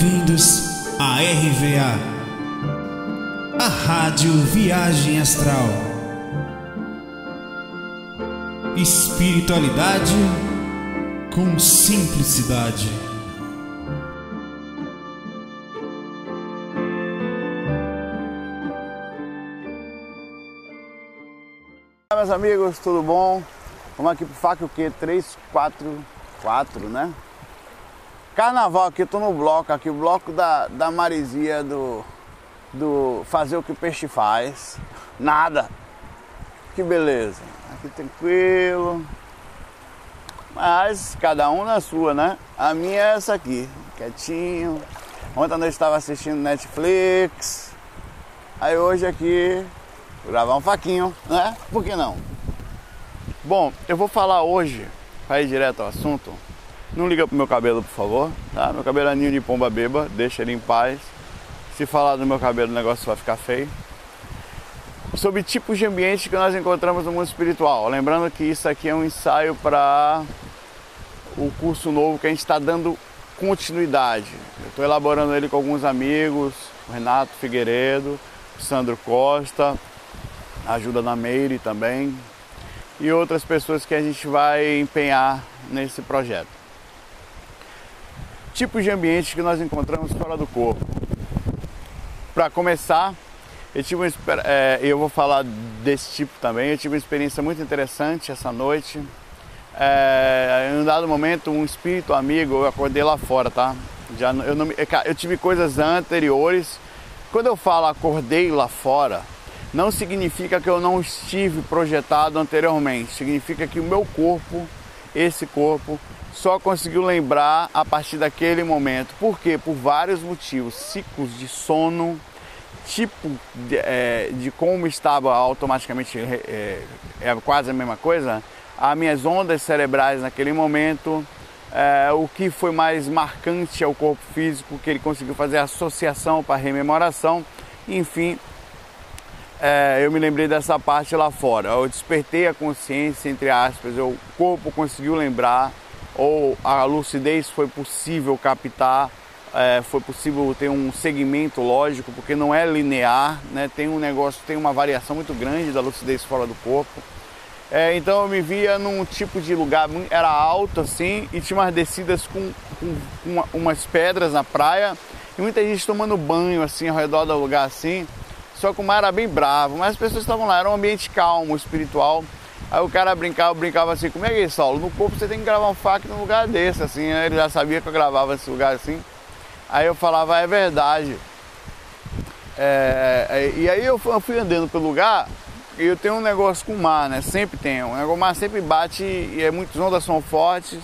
Bem-vindos à RVA, a Rádio Viagem Astral. Espiritualidade com simplicidade. Olá, meus amigos, tudo bom? Vamos aqui FAC o quê? 3, 4, 4, né? Carnaval aqui, tô no bloco aqui, o bloco da, da Marizia do, do Fazer o que o Peixe Faz. Nada. Que beleza. Aqui tranquilo. Mas cada um na sua, né? A minha é essa aqui, quietinho. Ontem noite estava assistindo Netflix. Aí hoje aqui vou gravar um faquinho, né? Por que não? Bom, eu vou falar hoje, para ir direto ao assunto. Não liga pro meu cabelo, por favor, tá? Meu cabelo é ninho de pomba beba, deixa ele em paz. Se falar do meu cabelo, o negócio vai ficar feio. Sobre tipos de ambiente que nós encontramos no mundo espiritual. Lembrando que isso aqui é um ensaio para o curso novo que a gente está dando continuidade. Eu estou elaborando ele com alguns amigos, o Renato Figueiredo, o Sandro Costa, ajuda da Meire também, e outras pessoas que a gente vai empenhar nesse projeto. Tipos de ambientes que nós encontramos fora do corpo. Para começar, eu, tive uma, é, eu vou falar desse tipo também. Eu tive uma experiência muito interessante essa noite. É, em um dado momento, um espírito amigo, eu acordei lá fora, tá? Já, eu, não, eu tive coisas anteriores. Quando eu falo acordei lá fora, não significa que eu não estive projetado anteriormente. Significa que o meu corpo, esse corpo, só conseguiu lembrar a partir daquele momento. Por quê? Por vários motivos. Ciclos de sono, tipo de, é, de como estava automaticamente, é, é, quase a mesma coisa. As minhas ondas cerebrais naquele momento, é, o que foi mais marcante ao corpo físico, que ele conseguiu fazer associação para rememoração, enfim, é, eu me lembrei dessa parte lá fora. Eu despertei a consciência, entre aspas, o corpo conseguiu lembrar, ou a lucidez foi possível captar, é, foi possível ter um segmento lógico, porque não é linear, né? tem um negócio, tem uma variação muito grande da lucidez fora do corpo. É, então eu me via num tipo de lugar, era alto assim, e tinha umas descidas com, com uma, umas pedras na praia, e muita gente tomando banho assim ao redor do lugar assim. Só que o mar era bem bravo, mas as pessoas estavam lá, era um ambiente calmo, espiritual. Aí o cara brincava, brincava assim, como é que é, Saulo? No corpo você tem que gravar um fac num lugar desse, assim, né? ele já sabia que eu gravava esse lugar assim. Aí eu falava, é verdade. É, é, e aí eu fui andando pelo lugar e eu tenho um negócio com o mar, né? Sempre tem. O mar sempre bate e é, muitas ondas são fortes.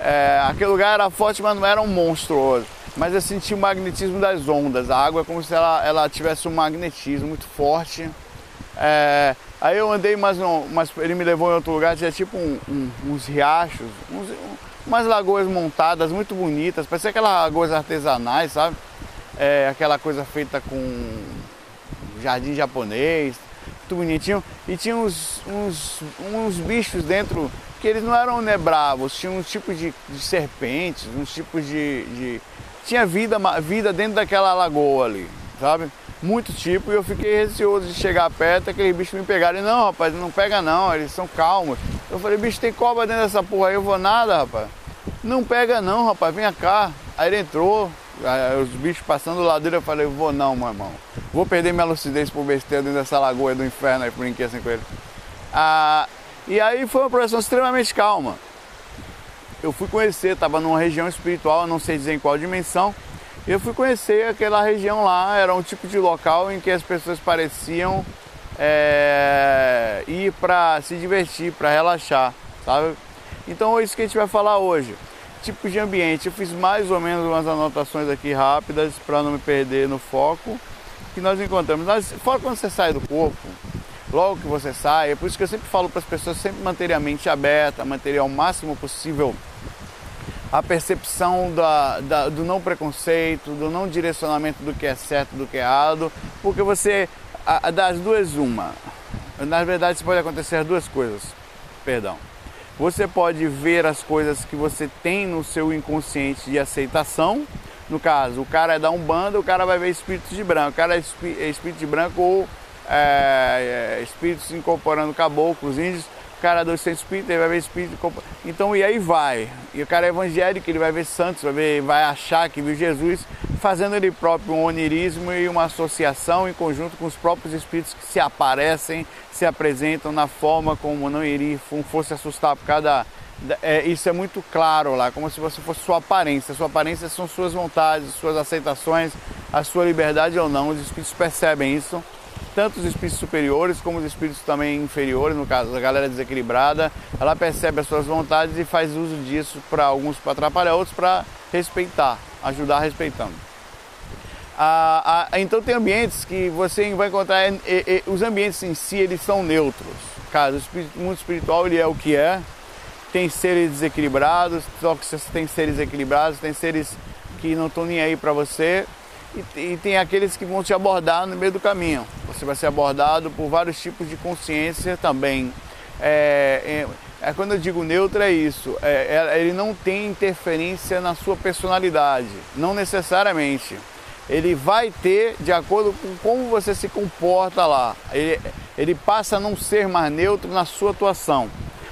É, aquele lugar era forte, mas não era um monstruoso mas eu senti o magnetismo das ondas. A água é como se ela, ela tivesse um magnetismo muito forte. É, aí eu andei mais, um, mas ele me levou em outro lugar, tinha tipo um, um, uns riachos, uns, umas lagoas montadas muito bonitas, parecia aquelas lagoas artesanais, sabe? É, aquela coisa feita com jardim japonês, muito bonitinho. E tinha uns, uns, uns bichos dentro que eles não eram nebravos, tinham um tipo de, de serpentes, uns tipos de, de tinha vida, vida dentro daquela lagoa ali, sabe? Muito tipo, e eu fiquei receoso de chegar perto, aqueles bichos me pegarem. Não, rapaz, não pega não, eles são calmos. Eu falei, bicho, tem cobra dentro dessa porra aí, eu vou nada, rapaz. Não pega não, rapaz, vem cá. Aí ele entrou, os bichos passando dele, eu falei, vou não, meu irmão. Vou perder minha lucidez por besteira dentro dessa lagoa do inferno aí, brinquei assim com ele. Ah, e aí foi uma projeção extremamente calma eu fui conhecer, estava numa região espiritual, não sei dizer em qual dimensão, e eu fui conhecer aquela região lá, era um tipo de local em que as pessoas pareciam é, ir para se divertir, para relaxar, sabe? Então é isso que a gente vai falar hoje. Tipos de ambiente, eu fiz mais ou menos umas anotações aqui rápidas para não me perder no foco que nós encontramos. Nós, fora quando você sai do corpo, logo que você sai, é por isso que eu sempre falo para as pessoas sempre manter a mente aberta, manter ao máximo possível a percepção da, da, do não preconceito, do não direcionamento do que é certo do que é errado, porque você, a, das duas, uma. Na verdade, pode acontecer duas coisas. Perdão. Você pode ver as coisas que você tem no seu inconsciente de aceitação, No caso, o cara é da Umbanda, o cara vai ver espíritos de branco. O cara é, é espírito de branco ou é, é, espíritos incorporando caboclos, índios. Cara é do centro espírita, ele vai ver espírito. Então, e aí vai. E o cara é evangélico, ele vai ver santos, vai, ver, vai achar que viu Jesus, fazendo ele próprio um onirismo e uma associação em conjunto com os próprios espíritos que se aparecem, se apresentam na forma como não iria, fosse assustar por cada é, isso é muito claro lá, como se você fosse sua aparência. Sua aparência são suas vontades, suas aceitações, a sua liberdade ou não. Os espíritos percebem isso, tanto os espíritos superiores como os espíritos também inferiores, no caso, a galera desequilibrada, ela percebe as suas vontades e faz uso disso para alguns para atrapalhar, outros para respeitar, ajudar respeitando. Ah, ah, então tem ambientes que você vai encontrar, é, é, os ambientes em si eles são neutros. Caso o mundo espiritual ele é o que é, tem seres desequilibrados, tem seres equilibrados, tem seres que não estão nem aí para você e, e, tem aqueles que vão te abordar no meio do caminho. Você vai ser abordado por vários tipos de consciência também. É, é, é quando eu digo neutro é isso, é, é, ele não tem interferência na sua personalidade, não necessariamente. Ele vai ter de acordo com como você se comporta lá. Ele, ele passa a não ser mais neutro na sua atuação.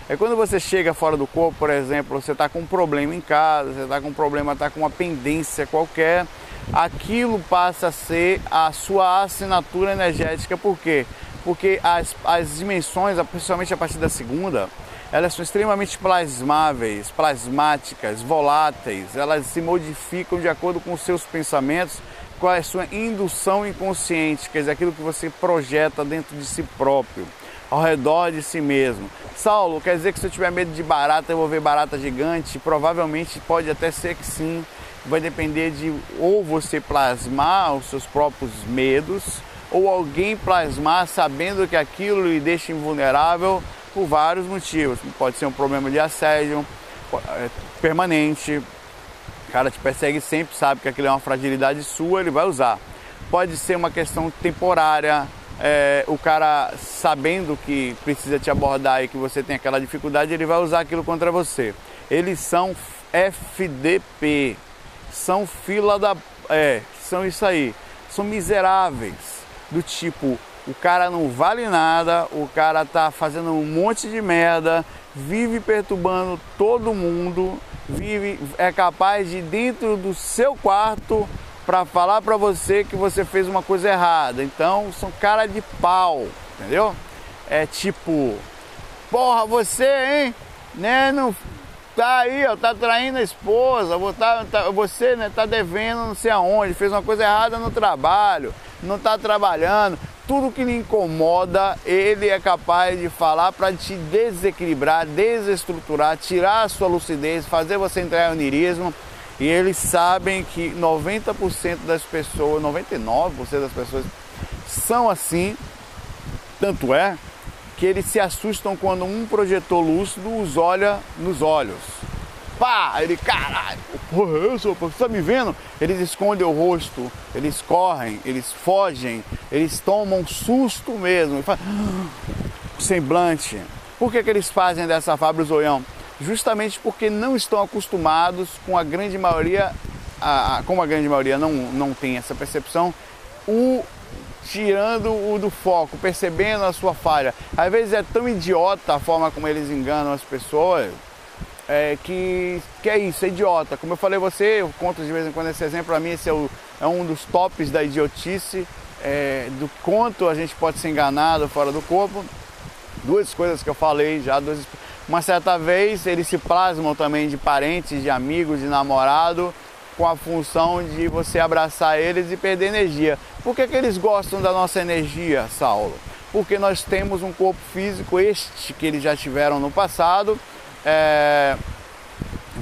É quando você chega fora do corpo, por exemplo, você está com um problema em casa, você está com um problema, está com uma pendência qualquer, aquilo passa a ser a sua assinatura energética. Por quê? Porque as, as dimensões, principalmente a partir da segunda, elas são extremamente plasmáveis, plasmáticas, voláteis, elas se modificam de acordo com os seus pensamentos, com a sua indução inconsciente, quer dizer, aquilo que você projeta dentro de si próprio ao redor de si mesmo. Saulo, quer dizer que se eu tiver medo de barata, eu vou ver barata gigante? Provavelmente pode até ser que sim. Vai depender de ou você plasmar os seus próprios medos, ou alguém plasmar sabendo que aquilo lhe deixa invulnerável por vários motivos. Pode ser um problema de assédio é, permanente, o cara te persegue sempre, sabe que aquilo é uma fragilidade sua, ele vai usar. Pode ser uma questão temporária, é, o cara sabendo que precisa te abordar e que você tem aquela dificuldade, ele vai usar aquilo contra você. Eles são FDP, são fila da. É, são isso aí. São miseráveis. Do tipo, o cara não vale nada, o cara tá fazendo um monte de merda, vive perturbando todo mundo, vive, é capaz de dentro do seu quarto para falar para você que você fez uma coisa errada. Então, são cara de pau, entendeu? É tipo, porra, você, hein? Né, não tá aí, ó, tá traindo a esposa, tá, tá, você, né, tá devendo não sei aonde, fez uma coisa errada no trabalho, não tá trabalhando. Tudo que lhe incomoda, ele é capaz de falar para te desequilibrar, desestruturar, tirar a sua lucidez, fazer você entrar em onirismo e eles sabem que 90% das pessoas, 99% das pessoas são assim. Tanto é que eles se assustam quando um projetor lúcido os olha nos olhos. Pá! Ele, caralho, porra é essa? Você tá me vendo? Eles escondem o rosto, eles correm, eles fogem, eles tomam susto mesmo. Faz... Semblante. Por que, que eles fazem dessa fábrica zoião? justamente porque não estão acostumados com a grande maioria, a, a, como a grande maioria não, não tem essa percepção, o tirando o do foco, percebendo a sua falha. Às vezes é tão idiota a forma como eles enganam as pessoas, é, que, que é isso, é idiota. Como eu falei você, eu conto de vez em quando esse exemplo, para mim esse é, o, é, um dos tops da idiotice, é, do quanto a gente pode ser enganado fora do corpo. Duas coisas que eu falei já, duas uma certa vez eles se plasmam também de parentes, de amigos, de namorado, com a função de você abraçar eles e perder energia. Por que, que eles gostam da nossa energia, Saulo? Porque nós temos um corpo físico, este que eles já tiveram no passado, é,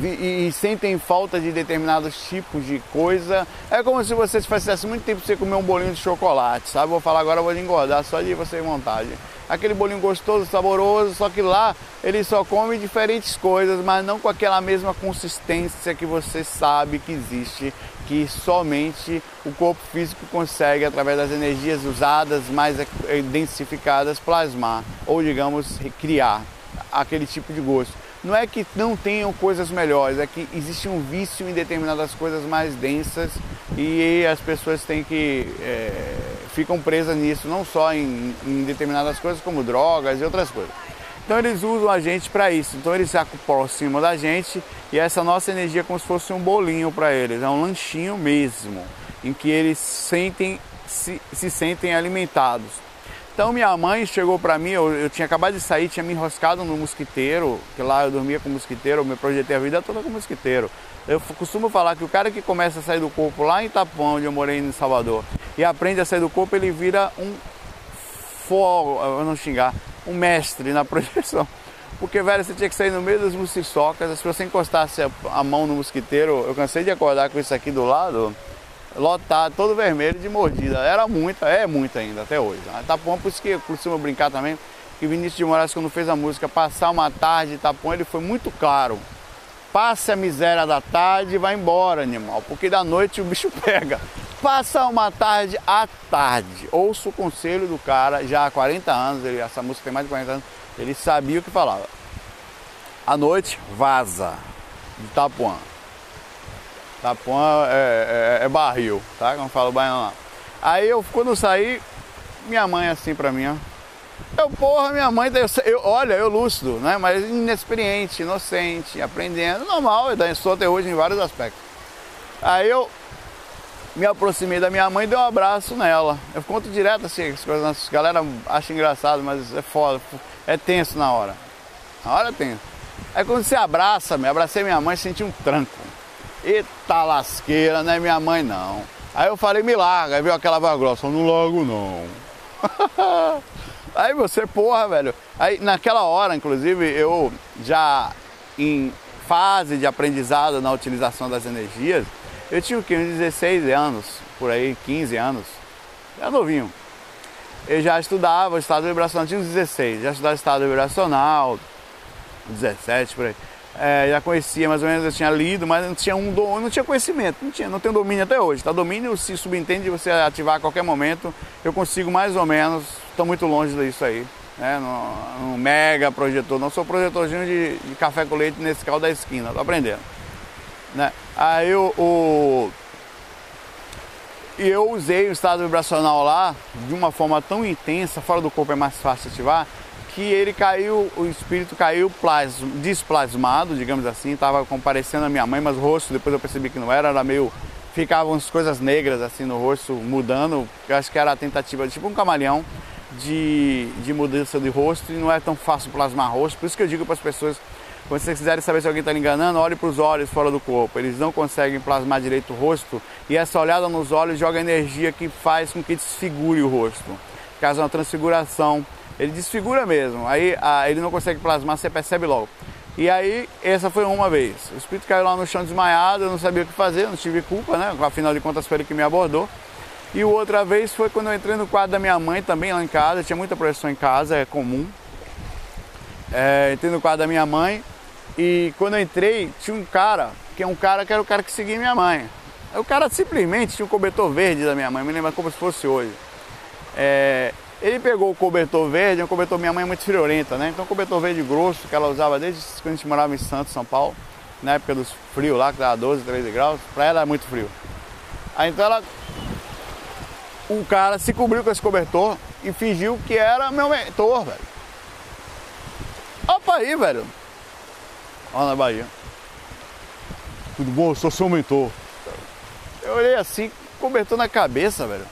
e, e, sentem falta de determinados tipos de coisa. É como se você fizesse muito tempo você comer um bolinho de chocolate, sabe? Vou falar agora, vou engordar só de você vontade aquele bolinho gostoso, saboroso, só que lá ele só come diferentes coisas, mas não com aquela mesma consistência que você sabe que existe, que somente o corpo físico consegue, através das energias usadas, mais densificadas, plasmar ou, digamos, criar aquele tipo de gosto. Não é que não tenham coisas melhores, é que existe um vício em determinadas coisas mais densas e as pessoas têm que é, ficam presas nisso, não só em, em, determinadas coisas como drogas e outras coisas. Então eles usam a gente para isso. Então eles se aproximam da gente e essa nossa energia é como se fosse um bolinho para eles, é um lanchinho mesmo, em que eles sentem se, se sentem alimentados. Então minha mãe chegou para mim, eu, eu, tinha acabado de sair, tinha me enroscado no mosquiteiro, que lá eu dormia com mosquiteiro, eu me projetei a vida toda com mosquiteiro. Eu costumo falar que o cara que começa a sair do corpo lá em Itapuã, onde eu morei em Salvador, e aprende a sair do corpo, ele vira um fogo, eu não xingar, um mestre na projeção. Porque, velho, você tinha que sair no meio das mosquiçocas, se você encostasse a mão no mosquiteiro, eu cansei de acordar com isso aqui do lado, lotado, todo vermelho de mordida. Era muita, é muita ainda até hoje. Itapuã, por isso que eu costumo brincar também, que Vinícius de Moraes, quando fez a música Passar uma Tarde Itapuã, ele foi muito claro. Passe a miséria da tarde e vai embora, animal, porque da noite o bicho pega. Passa uma tarde à tarde. Ouço o conselho do cara, já há 40 anos, ele, essa música tem mais de 40 anos, ele sabia o que falava. À noite, vaza de Itapuã. Tapuã é, é, é, barril, tá? Como fala o baiano lá. Aí eu, quando eu saí, minha mãe assim pra mim, ó. Eu, porra, minha mãe, eu, eu, olha, eu lúcido, né? Mas inexperiente, inocente, aprendendo, normal, eu sou até hoje em vários aspectos. Aí eu me aproximei da minha mãe e dei um abraço nela. Eu conto direto assim, as coisas, galera acha engraçado, mas é foda, é tenso na hora. Na hora é tenso. Aí quando você abraça, me abracei minha mãe, senti um tranco. Eita lasqueira, não é minha mãe não. Aí eu falei, me larga, aí viu aquela voz grossa, não logo não. aí você, porra, velho. Aí naquela hora, inclusive, eu já em fase de aprendizado na utilização das energias, eu tinha o que, uns 16 anos, por aí, 15 anos. Era novinho. Eu já estudava estado vibracional, tinha uns 16, já estudava estado vibracional, 17 por aí é, já conhecia mais ou menos, eu tinha lido, mas não tinha um não tinha conhecimento, não tinha, não tenho domínio até hoje. Tá? Domínio se subentende de você ativar a qualquer momento. Eu consigo mais ou menos, estou muito longe disso aí. Né? No, no mega projetor, não sou projetorzinho de, de, café com leite nesse carro da esquina, tô aprendendo. Né? Aí o, o eu usei o estado vibracional lá de uma forma tão intensa, fora do corpo é mais fácil ativar, que ele caiu, o espírito caiu plasma, desplasmado, digamos assim, estava comparecendo a minha mãe, mas o rosto, depois eu percebi que não era, era meio. Ficavam as coisas negras assim no rosto, mudando, eu acho que era a tentativa, tipo um camaleão, de, de mudança de rosto, e não é tão fácil plasmar rosto, por isso que eu digo para as pessoas, quando vocês quiserem saber se alguém está enganando, olhe para os olhos fora do corpo, eles não conseguem plasmar direito o rosto, e essa olhada nos olhos joga energia que faz com que desfigure o rosto, caso uma transfiguração ele desfigura mesmo. Aí a, ele não consegue plasmar, você percebe logo. E aí, essa foi uma vez. O espírito caiu lá no chão desmaiado, eu não sabia o que fazer, não tive culpa, né? Afinal de contas, foi ele que me abordou. E outra vez foi quando eu entrei no quarto da minha mãe, também lá em casa, tinha muita projeção em casa, é comum. É, entrei no quarto da minha mãe e quando eu entrei, tinha um cara, que é um cara que era o cara que seguia minha mãe. O cara simplesmente tinha um cobertor verde da minha mãe, me lembra como se fosse hoje. É, ele pegou o cobertor verde, um cobertor, minha mãe é muito friorenta, né? Então, cobertor verde grosso que ela usava desde quando a gente morava em Santos, São Paulo, na época dos frios lá, que dava 12, 13 graus, pra ela era muito frio. Aí então ela. O cara se cobriu com esse cobertor e fingiu que era meu mentor, velho. Opa aí, velho. Olha na Bahia. Tudo bom? Eu sou seu mentor. Eu olhei assim, cobertor na cabeça, velho.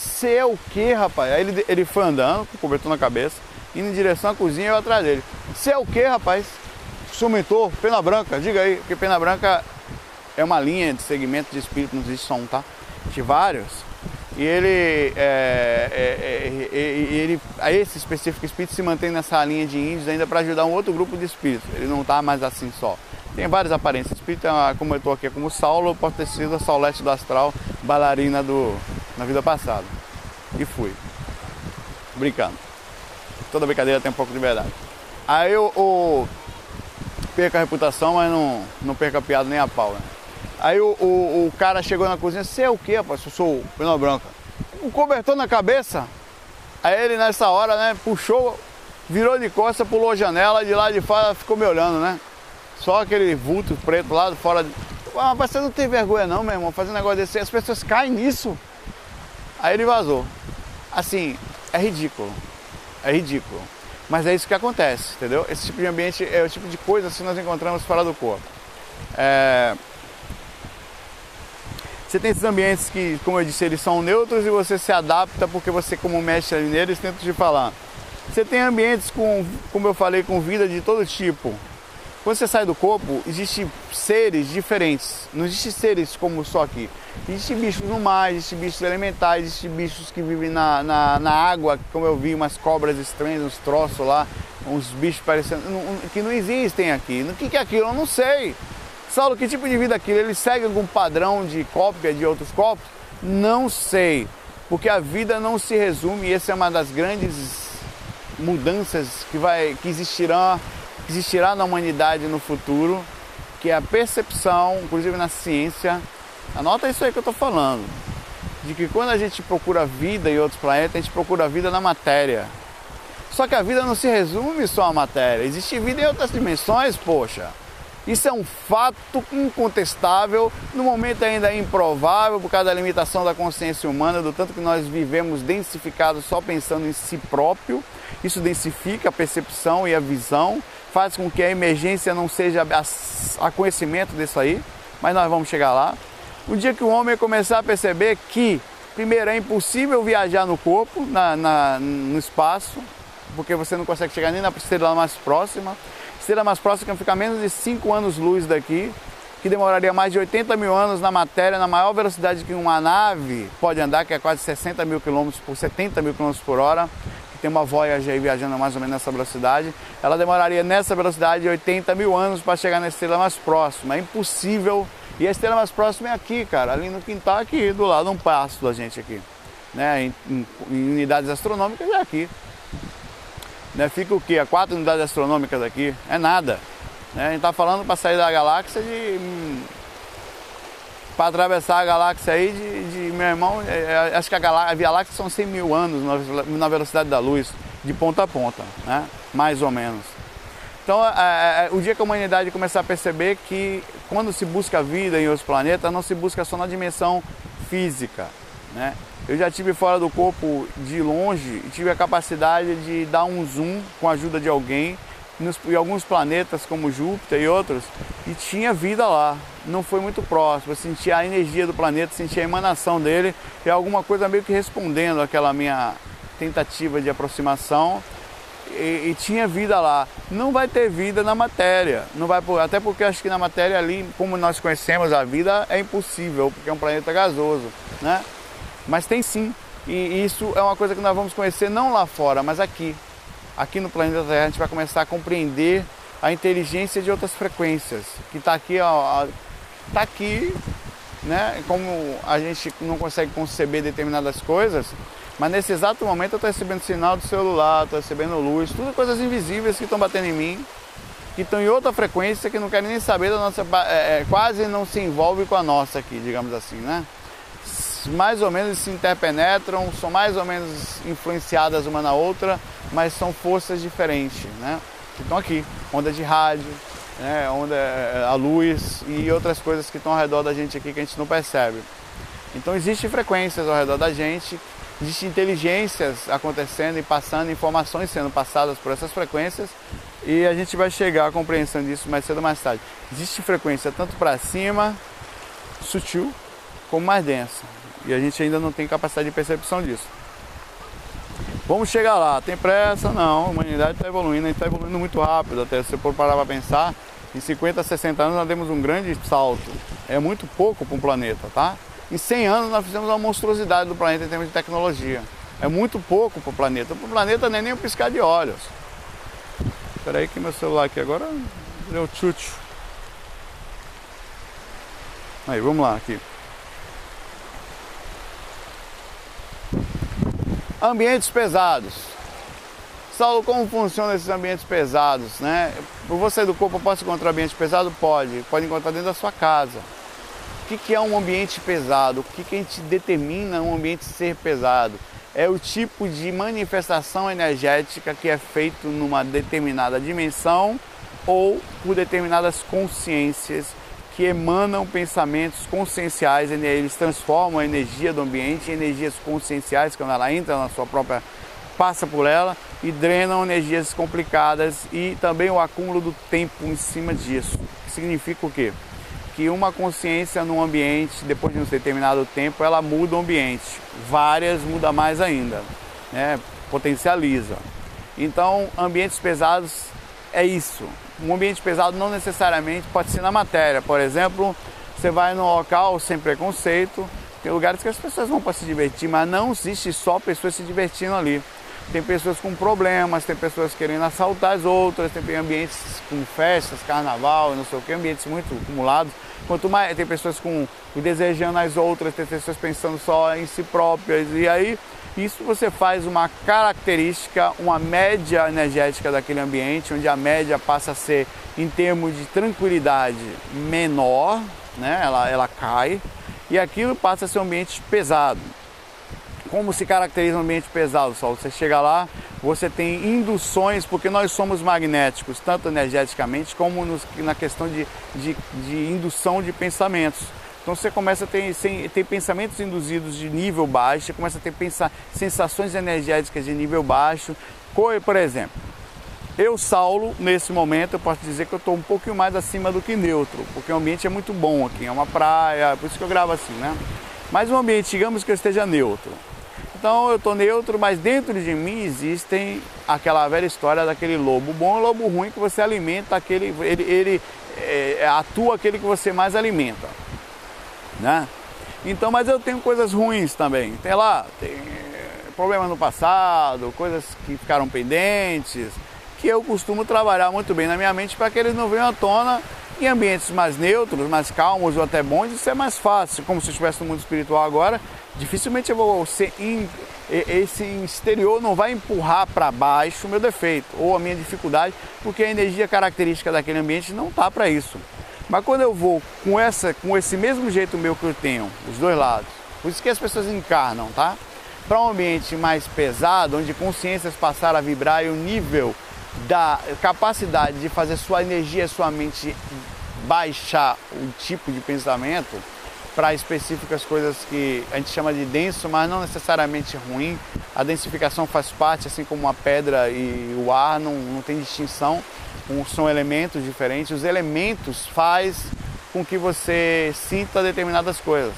Você é o que, rapaz? Aí ele, ele foi andando, com o cobertor na cabeça, indo em direção à cozinha e eu atrás dele. Você é o que, rapaz? Seu mentor, pena branca, diga aí, porque pena branca é uma linha de segmento de espírito, não existe só um, tá? De vários. E ele, é, é, é, ele, a esse específico espírito se mantém nessa linha de índios ainda para ajudar um outro grupo de espíritos. Ele não está mais assim só. Tem várias aparências. Espírito, como eu estou aqui, como Saulo, pode ter sido a Saulete do Astral, bailarina do, na vida passada. E fui. Brincando. Toda brincadeira tem um pouco de verdade. Aí eu, eu perco a reputação, mas não, não perco a piada nem a pau. Né? Aí o, o, o, cara chegou na cozinha, você é o que, rapaz? Eu sou o Pena Branca. Um cobertor na cabeça. Aí ele nessa hora, né, puxou, virou de costas, pulou a janela, de lá de fora ficou me olhando, né? só aquele vulto preto lá fora. Ah, mas você não tem vergonha não, meu irmão, fazer um negócio desse. As pessoas caem nisso. Aí ele vazou. Assim, é ridículo. É ridículo. Mas é isso que acontece, entendeu? Esse tipo de ambiente é o tipo de coisa que nós encontramos fora do corpo. É... Você tem esses ambientes que, como eu disse, eles são neutros e você se adapta porque você, como mestre neles, tenta te falar. Você tem ambientes com, como eu falei, com vida de todo tipo. Quando você sai do corpo, existem seres diferentes. Não existem seres como só aqui. Existem bichos no mar, existem bichos elementares, existem bichos que vivem na, na, na água, como eu vi, umas cobras estranhas, uns troços lá, uns bichos parecendo. que não existem aqui. O que é aquilo? Eu não sei. Saulo, que tipo de vida é aquilo? Ele segue algum padrão de cópia de outros corpos? Não sei. Porque a vida não se resume, e essa é uma das grandes mudanças que, vai, que existirá, existirá na humanidade no futuro, que é a percepção, inclusive na ciência. Anota isso aí que eu estou falando. De que quando a gente procura vida em outros planetas, a gente procura vida na matéria. Só que a vida não se resume só à matéria. Existe vida em outras dimensões, poxa. Isso é um fato incontestável, no momento ainda improvável por causa da limitação da consciência humana, do tanto que nós vivemos densificados só pensando em si próprio. Isso densifica a percepção e a visão, faz com que a emergência não seja a, a conhecimento disso aí, mas nós vamos chegar lá. O dia que o homem começar a perceber que, primeiro, é impossível viajar no corpo, na, na no espaço, porque você não consegue chegar nem na estrela mais próxima estrela mais próxima fica menos de 5 anos-luz daqui, que demoraria mais de 80 mil anos na matéria, na maior velocidade que uma nave pode andar, que é quase 60 mil quilômetros por 70 mil quilômetros por hora, que tem uma Voyager aí viajando mais ou menos nessa velocidade, ela demoraria nessa velocidade 80 mil anos para chegar na estrela mais próxima. É impossível. E a estrela mais próxima é aqui, cara, ali no quintal aqui, do lado, um passo da gente aqui. Né? Em, em, em unidades astronômicas é aqui. Né? Fica o quê? A quatro unidades astronômicas aqui? É nada. Né? A gente está falando para sair da galáxia de. Hum, para atravessar a galáxia aí de, de meu irmão, é, é acho que a, galáxia, a Via Láctea são 100 mil anos na, na, velocidade da luz, de ponta a ponta, né? mais ou menos. Então, o dia que a humanidade começar a perceber que quando se busca vida em outros planetas, não se busca só na dimensão física, né? Eu já tive fora do corpo de longe e tive a capacidade de dar um zoom com a ajuda de alguém nos, em alguns planetas como Júpiter e outros e tinha vida lá. Não foi muito próximo, eu sentia a energia do planeta, sentia a emanação dele e alguma coisa meio que respondendo àquela minha tentativa de aproximação. E, e, tinha vida lá. Não vai ter vida na matéria, não vai até porque acho que na matéria ali, como nós conhecemos a vida, é impossível, porque é um planeta gasoso, né? Mas tem sim. E isso é uma coisa que nós vamos conhecer não lá fora, mas aqui. Aqui no planeta Terra a gente vai começar a compreender a inteligência de outras frequências, que está aqui, está aqui, né? Como a gente não consegue conceber determinadas coisas, mas nesse exato momento eu estou recebendo sinal do celular, estou recebendo luz, tudo coisas invisíveis que estão batendo em mim, que estão em outra frequência que não querem nem saber da nossa, é, é, quase não se envolve com a nossa aqui, digamos assim, né? mais ou menos se interpenetram, são mais ou menos influenciadas uma na outra, mas são forças diferentes, né? Que estão aqui, onda de rádio, né? onda eh, a luz e outras coisas que estão ao redor da gente aqui que a gente não percebe. Então existem frequências ao redor da gente, existem inteligências acontecendo e passando, informações sendo passadas por essas frequências e a gente vai chegar à compreensão disso mais cedo ou mais tarde. Existe frequência tanto para cima, sutil, como mais densa. E a gente ainda não tem capacidade de percepção disso. Vamos chegar lá, tem pressa? Não, a humanidade está evoluindo, gente está evoluindo muito rápido. Até se for parar para pensar, em 50, 60 anos nós demos um grande salto. É muito pouco para um planeta, tá? Em 100 anos nós fizemos uma monstruosidade do planeta em termos de tecnologia. É muito pouco para o planeta. Para o planeta não é nem um piscar de olhos. Espera aí que meu celular aqui agora deu tchutchu. Aí, vamos lá aqui. Ambientes pesados. Saulo, como funcionam esses ambientes pesados? Né? Você do corpo, posso encontrar ambiente pesado? Pode. Pode encontrar dentro da sua casa. O que, é um ambiente pesado? O que, que a gente determina um ambiente ser pesado? É o tipo de manifestação energética que é feito numa determinada dimensão ou por determinadas consciências que emanam pensamentos conscienciais, eles transformam a energia do ambiente em energias conscienciais quando ela entra na sua própria passa por ela e drenam energias complicadas e também o acúmulo do tempo em cima disso. Significa o quê? Que uma consciência num ambiente, depois de um determinado tempo, ela muda o ambiente. Várias muda mais ainda, né? potencializa. Então, ambientes pesados é isso. Um ambiente pesado não necessariamente pode ser na matéria. Por exemplo, você vai num local sem preconceito, tem lugares que as pessoas vão para se divertir, mas não existe só pessoas se divertindo ali. Tem pessoas com problemas, tem pessoas querendo assaltar as outras, tem ambientes com festas, carnaval, não sei o que, ambientes muito acumulados. Quanto mais tem pessoas com desejando as outras, tem pessoas pensando só em si próprias. E aí isso você faz uma característica, uma média energética daquele ambiente, onde a média passa a ser em termos de tranquilidade menor, né? ela, ela cai, e aquilo passa a ser um ambiente pesado. Como se caracteriza um ambiente pesado, Sol? Você chega lá, você tem induções, porque nós somos magnéticos, tanto energeticamente como nos, na questão de, de, de, indução de pensamentos. Então você começa a ter, ter pensamentos induzidos de nível baixo, você começa a ter pensa, sensações energéticas de nível baixo. Por exemplo, eu, Saulo, nesse momento, eu posso dizer que eu estou um pouquinho mais acima do que neutro, porque o ambiente é muito bom aqui, é uma praia, por isso que eu gravo assim, né? Mas o ambiente, digamos que eu esteja neutro. Então eu estou neutro, mas dentro de mim existem aquela velha história daquele lobo bom e lobo ruim que você alimenta aquele, ele, ele é, atua aquele que você mais alimenta, né? Então, mas eu tenho coisas ruins também. Tem lá, tem problemas no passado, coisas que ficaram pendentes, que eu costumo trabalhar muito bem na minha mente para que eles não venham à tona em ambientes mais neutros, mais calmos ou até bons, isso é mais fácil. Como se eu estivesse no mundo espiritual agora, dificilmente eu vou ser in, esse exterior não vai empurrar para baixo o meu defeito ou a minha dificuldade, porque a energia característica daquele ambiente não tá para isso. Mas quando eu vou com essa, com esse mesmo jeito meu que eu tenho, os dois lados, por isso que as pessoas encarnam, tá? Para um ambiente mais pesado, onde consciências passaram a vibrar e o nível da capacidade de fazer sua energia, sua mente baixar o tipo de pensamento, para específicas coisas que a gente chama de denso, mas não necessariamente ruim. A densificação faz parte, assim como a pedra e o ar, não, não tem distinção, são elementos diferentes. Os elementos faz com que você sinta determinadas coisas.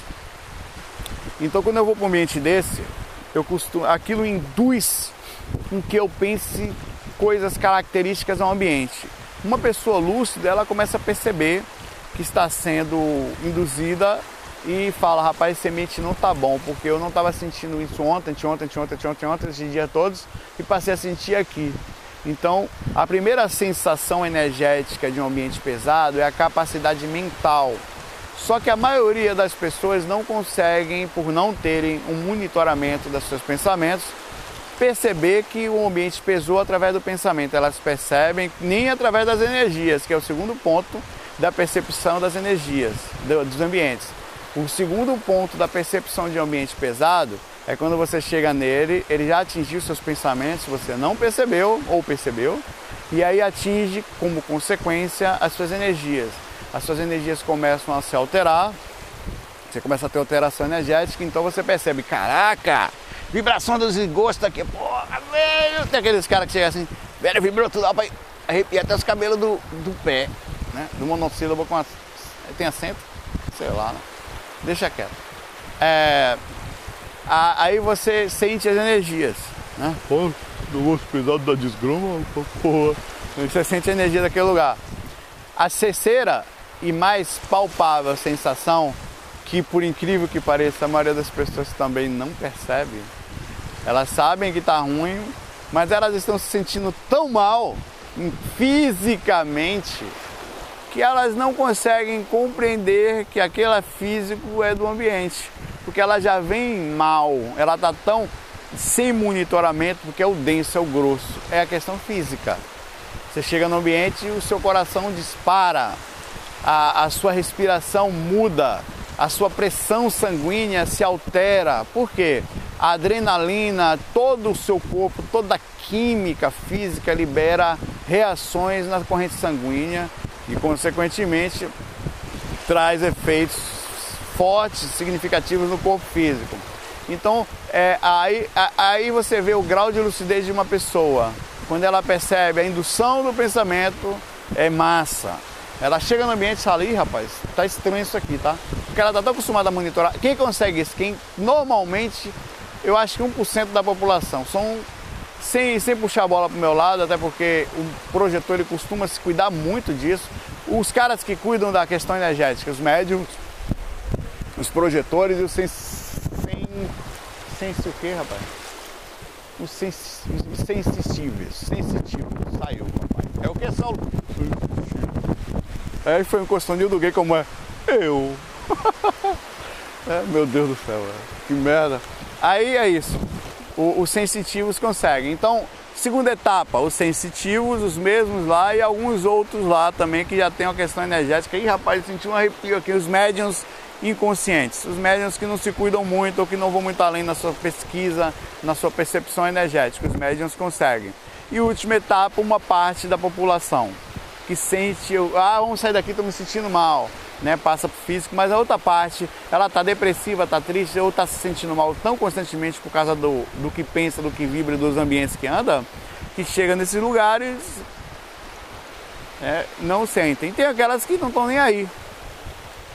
Então, quando eu vou para um ambiente desse, eu costumo, aquilo induz com que eu pense coisas características ao ambiente. Uma pessoa lúcida, ela começa a perceber que está sendo induzida e fala, rapaz, semente não tá bom, porque eu não estava sentindo isso ontem, ontem, ontem, ontem, ontem, ontem, esses dias todos, e passei a sentir aqui. Então, a primeira sensação energética de um ambiente pesado é a capacidade mental. Só que a maioria das pessoas não conseguem, por não terem um monitoramento dos seus pensamentos, perceber que o ambiente pesou através do pensamento. Elas percebem nem através das energias, que é o segundo ponto da percepção das energias, dos ambientes. O segundo ponto da percepção de ambiente pesado é quando você chega nele, ele já atingiu seus pensamentos, você não percebeu ou percebeu, e aí atinge como consequência as suas energias. As suas energias começam a se alterar, você começa a ter alteração energética, então você percebe, caraca, vibração dos esgostos aqui, porra, velho, tem aqueles caras que chegam assim, velho, vibrou tudo, para arrepiar até os cabelos do, do pé, né, do monossílabo com a, tem acento, sei lá, né? Deixa quieto. É, a, aí você sente as energias. Né? Pô, negócio pesado da desgrama, porra. Você sente a energia daquele lugar. A terceira e mais palpável sensação, que por incrível que pareça, a maioria das pessoas também não percebe. Elas sabem que está ruim, mas elas estão se sentindo tão mal fisicamente que elas não conseguem compreender que aquele físico é do ambiente, porque ela já vem mal, ela está tão sem monitoramento, porque é o denso, é o grosso, é a questão física. Você chega no ambiente e o seu coração dispara, a, a sua respiração muda, a sua pressão sanguínea se altera. Por quê? A adrenalina, todo o seu corpo, toda a química física libera reações na corrente sanguínea e, consequentemente, traz efeitos fortes, significativos no corpo físico. Então, é, aí, aí você vê o grau de lucidez de uma pessoa. Quando ela percebe a indução do pensamento, é massa. Ela chega no ambiente e fala, ih rapaz, tá estranho isso aqui, tá? Porque ela tá tão acostumada a monitorar. Quem consegue isso? Quem normalmente, eu acho que 1% da população. São sem, sem puxar a bola pro meu lado, até porque o projetor ele costuma se cuidar muito disso. Os caras que cuidam da questão energética, os médiums, os projetores e os sem, sem, sem o que, rapaz? Os, sens, os sensitivos, saiu, rapaz. É o que, Saulo? Aí foi encostando do gay como é eu. é, meu Deus do céu, que merda. Aí é isso. Os sensitivos conseguem. Então, segunda etapa, os sensitivos, os mesmos lá e alguns outros lá também que já tem uma questão energética. Ih, rapaz, senti um arrepio aqui. Os médiums inconscientes, os médiums que não se cuidam muito ou que não vão muito além na sua pesquisa, na sua percepção energética. Os médiums conseguem. E última etapa, uma parte da população que sente, ah, vamos sair daqui, estou me sentindo mal, né? Passa pro físico, mas a outra parte, ela tá depressiva, tá triste ou tá se sentindo mal tão constantemente por causa do, do que pensa, do que vibra, dos ambientes que anda, que chega nesses lugares é, não sentem. Tem aquelas que não estão nem aí.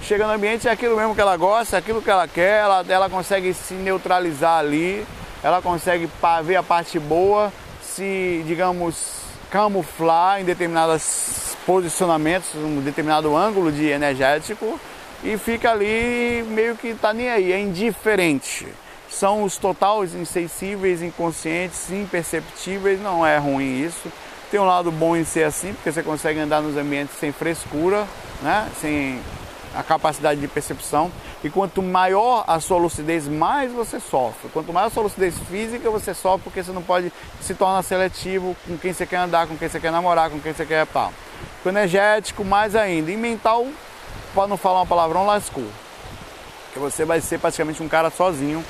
Chega no ambiente é aquilo mesmo que ela gosta, é aquilo que ela quer, ela, ela consegue se neutralizar ali, ela consegue ver a parte boa, se, digamos, camuflar em determinados posicionamentos, um determinado ângulo de energético e fica ali meio que tá nem aí, é indiferente. São os totais insensíveis, inconscientes, imperceptíveis, não é ruim isso. Tem um lado bom em ser assim, porque você consegue andar nos ambientes sem frescura, né? sem a capacidade de percepção. E quanto maior a sua lucidez, mais você sofre. Quanto maior a sua lucidez física, você sofre porque você não pode se tornar seletivo com quem você quer andar, com quem você quer namorar, com quem você quer tal. Com energético, mais ainda. E mental, para não falar uma palavrão, lascou. Que você vai ser praticamente um cara sozinho.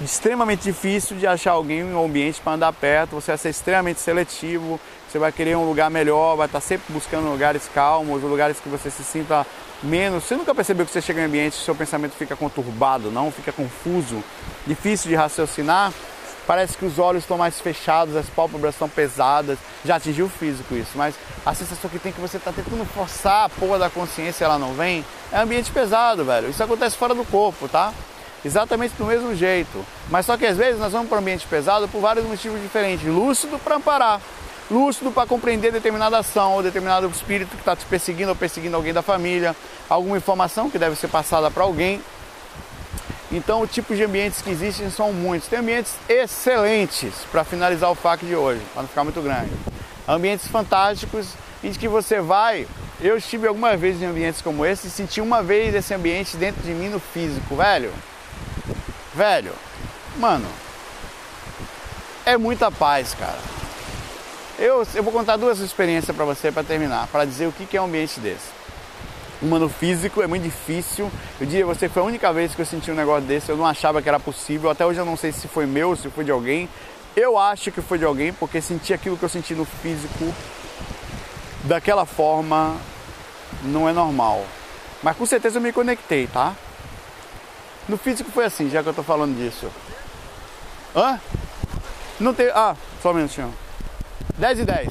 Extremamente difícil de achar alguém em um ambiente para andar perto. Você vai ser extremamente seletivo. Você vai querer um lugar melhor, vai estar sempre buscando lugares calmos, lugares que você se sinta menos. Você nunca percebeu que você chega em ambiente e seu pensamento fica conturbado, não? Fica confuso, difícil de raciocinar? Parece que os olhos estão mais fechados, as pálpebras estão pesadas. Já atingiu o físico isso, mas a sensação que tem é que você está tentando forçar a porra da consciência ela não vem, é ambiente pesado, velho. Isso acontece fora do corpo, tá? Exatamente do mesmo jeito. Mas só que às vezes nós vamos para um ambiente pesado por vários motivos diferentes. Lúcido para amparar lúcido para compreender determinada ação ou determinado espírito que está te perseguindo ou perseguindo alguém da família, alguma informação que deve ser passada para alguém. Então, o tipo de ambientes que existem são muitos. Tem ambientes excelentes para finalizar o FAQ de hoje, para não ficar muito grande. Ambientes fantásticos em que você vai. Eu estive algumas vezes em ambientes como esse e senti uma vez esse ambiente dentro de mim no físico, velho. Velho, mano, é muita paz, cara. Eu, eu vou contar duas experiências para você para terminar, para dizer o que é um ambiente desse. Uma no físico é muito difícil. Eu diria você que foi a única vez que eu senti um negócio desse. Eu não achava que era possível. Até hoje eu não sei se foi meu, se foi de alguém. Eu acho que foi de alguém porque senti aquilo que eu senti no físico daquela forma não é normal. Mas com certeza eu me conectei, tá? No físico foi assim, já que eu tô falando disso. Hã? Não tem. Ah, só um minutinho. 10 e 10.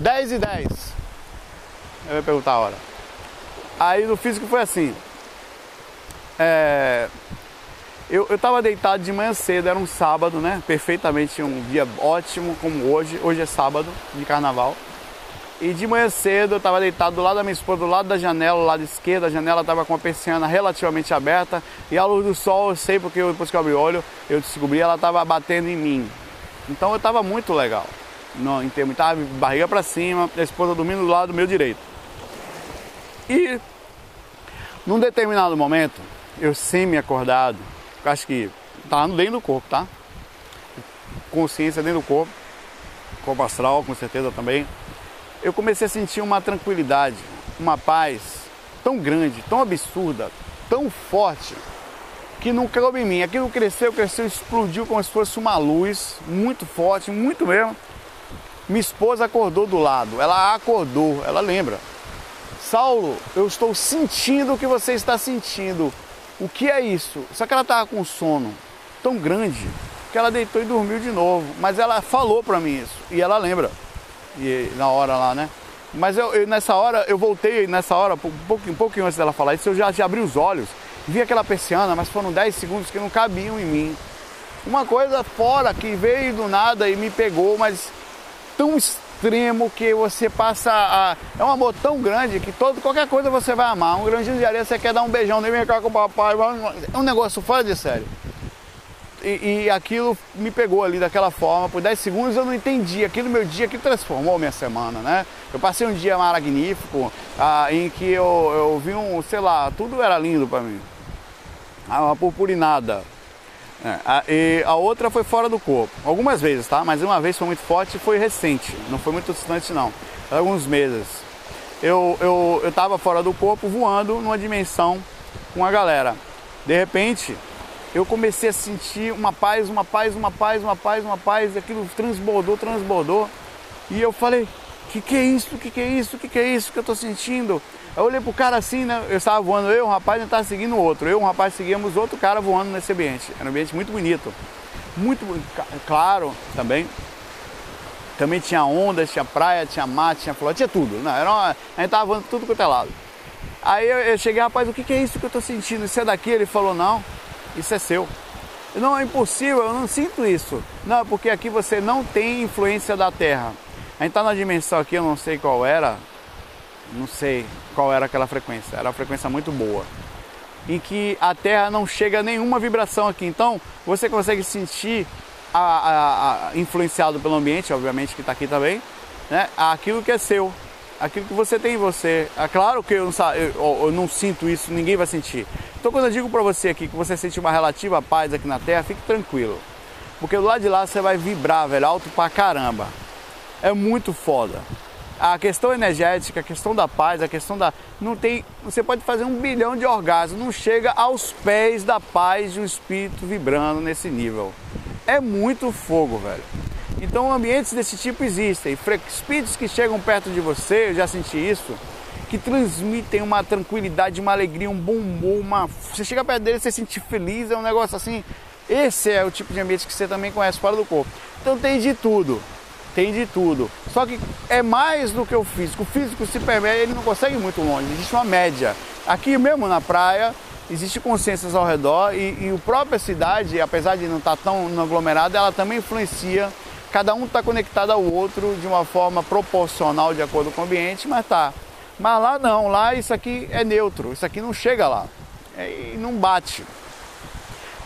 10 e 10. Eu ia perguntar a hora. Aí no físico foi assim. É, eu, eu tava deitado de manhã cedo, era um sábado, né? Perfeitamente um dia ótimo como hoje. Hoje é sábado de carnaval. E de manhã cedo eu tava deitado do lado da minha esposa, do lado da janela, do lado esquerdo. A janela tava com a persiana relativamente aberta. E a luz do sol, eu sei porque depois que eu abri o olho, eu descobri, ela tava batendo em mim. Então eu tava muito legal no, em termos, estava barriga para cima, a esposa dormindo do lado do meu direito. E num determinado momento, eu semi-acordado, acho que estava dentro do corpo, tá? Consciência dentro do corpo, corpo astral com certeza também. Eu comecei a sentir uma tranquilidade, uma paz tão grande, tão absurda, tão forte que não coube em mim. Aquilo cresceu, cresceu, explodiu como se fosse uma luz muito forte, muito mesmo. Minha esposa acordou do lado, ela acordou, ela lembra. Saulo, eu estou sentindo o que você está sentindo. O que é isso? Só que ela estava com sono tão grande que ela deitou e dormiu de novo. Mas ela falou para mim isso e ela lembra. E na hora lá, né? Mas eu, eu, nessa hora, eu voltei nessa hora, um pouquinho, um pouquinho antes dela falar isso, eu já, já abri os olhos, vi aquela persiana, mas foram 10 segundos que não cabiam em mim. Uma coisa fora que veio do nada e me pegou, mas tão extremo que você passa a. É um amor tão grande que todo, qualquer coisa você vai amar. Um grãozinho de areia, você quer dar um beijão nem vem cá com o papai. É um negócio fora de sério. E, e, aquilo me pegou ali daquela forma, por 10 segundos eu não entendi. Aquilo meu dia que transformou minha semana, né? Eu passei um dia magnífico ah, em que eu, eu vi um, sei lá, tudo era lindo para mim. Ah, uma purpurinada. É, a, e a outra foi fora do corpo. Algumas vezes, tá? Mas uma vez foi muito forte e foi recente. Não foi muito distante, não. Alguns meses. Eu, eu, eu tava fora do corpo voando numa dimensão com a galera. De repente, eu comecei a sentir uma paz, uma paz, uma paz, uma paz, uma paz, aquilo transbordou, transbordou. E eu falei, que que é isso? Que que é isso? Que que é isso que eu tô sentindo? Eu olhei pro cara assim, né? Eu estava voando, eu, um rapaz, e estava seguindo outro. Eu, um rapaz, seguíamos outro cara voando nesse ambiente. Era um ambiente muito bonito. Muito claro também. Também tinha ondas, tinha praia, tinha mar, tinha flor, tinha tudo. Não, era uma, a gente tava voando tudo quanto é lado. Aí eu, cheguei, rapaz, o que, é isso que eu tô sentindo? Isso é daqui? Ele falou, não isso é seu. Não, é impossível, eu não sinto isso. Não, porque aqui você não tem influência da Terra. A gente está na dimensão aqui, eu não sei qual era, não sei qual era aquela frequência, era uma frequência muito boa. Em que a Terra não chega a nenhuma vibração aqui. Então você consegue sentir, a, a, a influenciado pelo ambiente, obviamente que está aqui também, né, aquilo que é seu aquilo que você tem em você. É claro que eu não, eu, eu não sinto isso, ninguém vai sentir. Então quando eu digo para você aqui que você sente uma relativa paz aqui na Terra, fique tranquilo. Porque do lado de lá você vai vibrar, velho, alto pra caramba. É muito foda. A questão energética, a questão da paz, a questão da. Não tem. Você pode fazer um bilhão de orgasmos, não chega aos pés da paz de um espírito vibrando nesse nível. É muito fogo, velho. Então ambientes desse tipo existem. Espíritos que chegam perto de você, eu já senti isso, que transmitem uma tranquilidade, uma alegria, um bom humor, uma... Você chega perto dele, você se sente feliz, é um negócio assim. Esse é o tipo de ambiente que você também conhece fora do corpo. Então tem de tudo. Tem de tudo. Só que é mais do que o físico. O físico se permite, ele não consegue ir muito longe. Existe uma média. Aqui mesmo na praia, existe consciências ao redor e, e a própria cidade, apesar de não estar tão aglomerada, ela também influencia Cada um está conectado ao outro de uma forma proporcional de acordo com o ambiente, mas tá. Mas lá não, lá isso aqui é neutro, isso aqui não chega lá é, e não bate.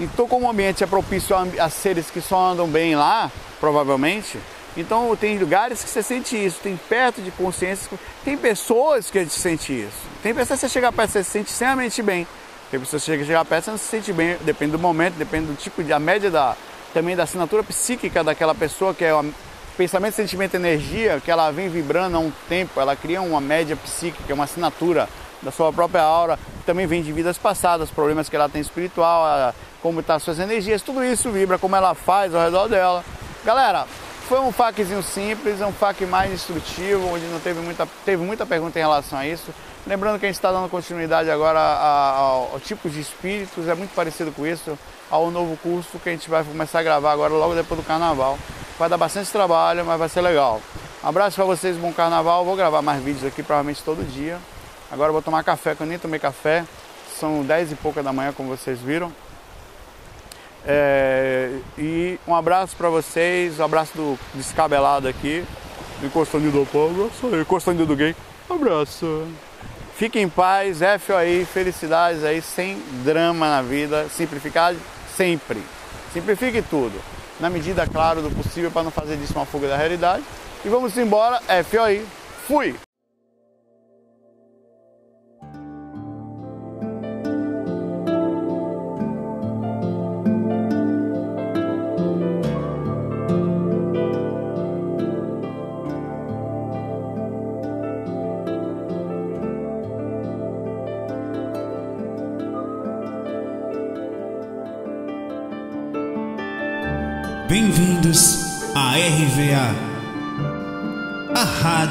Então, como o ambiente é propício a, a seres que só andam bem lá, provavelmente, então tem lugares que você sente isso, tem perto de consciência, tem pessoas que se sente isso. Tem pessoas que você chega perto, você se sente extremamente bem. Tem pessoas que chega, chega perto, você não se sente bem, depende do momento, depende do tipo de a média da, também da assinatura psíquica daquela pessoa, que é o pensamento, sentimento, energia, que ela vem vibrando há um tempo, ela cria uma média psíquica, uma assinatura da sua própria aura, também vem de vidas passadas, problemas que ela tem espiritual, como estão tá suas energias, tudo isso vibra, como ela faz ao redor dela. Galera, foi um FAQzinho simples, um FAQ mais instrutivo, onde não teve muita, teve muita pergunta em relação a isso. Lembrando que a gente está dando continuidade agora ao, ao tipo de espíritos, é muito parecido com isso ao novo curso que a gente vai começar a gravar agora logo depois do carnaval. Vai dar bastante trabalho, mas vai ser legal. Um abraço para vocês, bom carnaval. Vou gravar mais vídeos aqui provavelmente todo dia. Agora vou tomar café, que eu nem tomei café. São 10 e pouca da manhã, como vocês viram. É, e um abraço para vocês, um abraço do descabelado aqui. Encostando do povo, encostando do gay. Abraço. Fique em paz, FOI, felicidades aí, sem drama na vida, simplificado sempre. Simplifique tudo, na medida, claro, do possível, para não fazer disso uma fuga da realidade. E vamos embora, FOI. Fui!